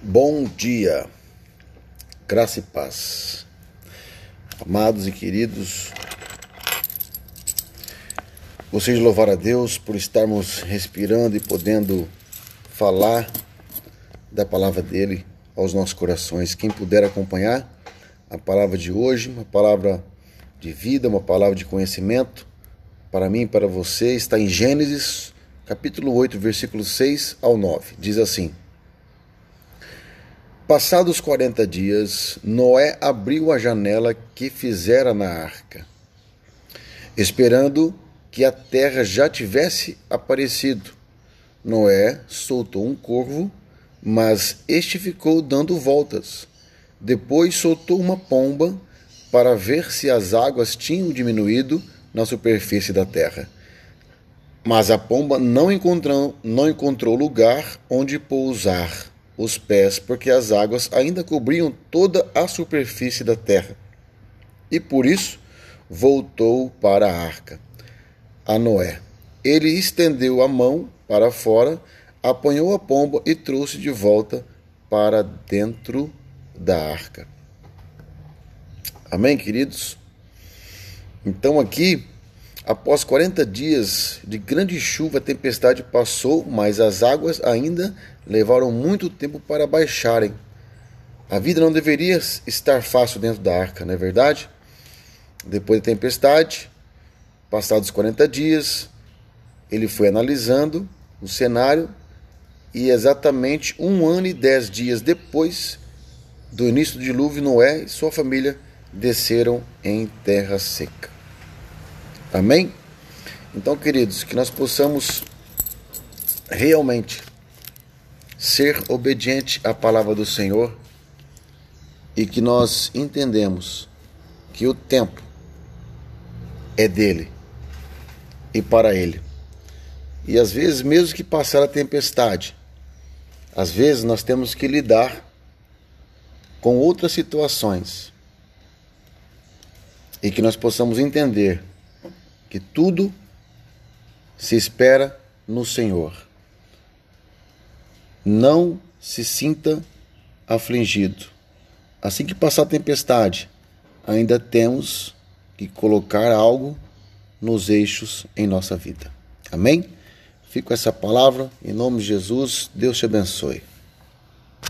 Bom dia, graça e paz, amados e queridos. De louvar a Deus por estarmos respirando e podendo falar da palavra dele aos nossos corações. Quem puder acompanhar a palavra de hoje, uma palavra de vida, uma palavra de conhecimento, para mim e para você, está em Gênesis, capítulo 8, versículo 6 ao 9. Diz assim. Passados quarenta dias, Noé abriu a janela que fizera na arca, esperando que a terra já tivesse aparecido. Noé soltou um corvo, mas este ficou dando voltas. Depois soltou uma pomba para ver se as águas tinham diminuído na superfície da terra. Mas a pomba não encontrou, não encontrou lugar onde pousar os pés, porque as águas ainda cobriam toda a superfície da terra. E por isso voltou para a arca, a Noé. Ele estendeu a mão para fora, apanhou a pomba e trouxe de volta para dentro da arca. Amém, queridos? Então, aqui, após 40 dias de grande chuva, a tempestade passou, mas as águas ainda levaram muito tempo para baixarem. A vida não deveria estar fácil dentro da arca, não é verdade? Depois da tempestade, passados 40 dias, ele foi analisando o cenário e exatamente um ano e dez dias depois do início do dilúvio, Noé e sua família desceram em terra seca. Amém? Então, queridos, que nós possamos realmente ser obediente à palavra do Senhor e que nós entendemos que o tempo é dele e para ele. E às vezes, mesmo que passar a tempestade, às vezes nós temos que lidar com outras situações e que nós possamos entender que tudo se espera no Senhor. Não se sinta afligido. Assim que passar a tempestade, ainda temos que colocar algo nos eixos em nossa vida. Amém? Fico com essa palavra. Em nome de Jesus, Deus te abençoe.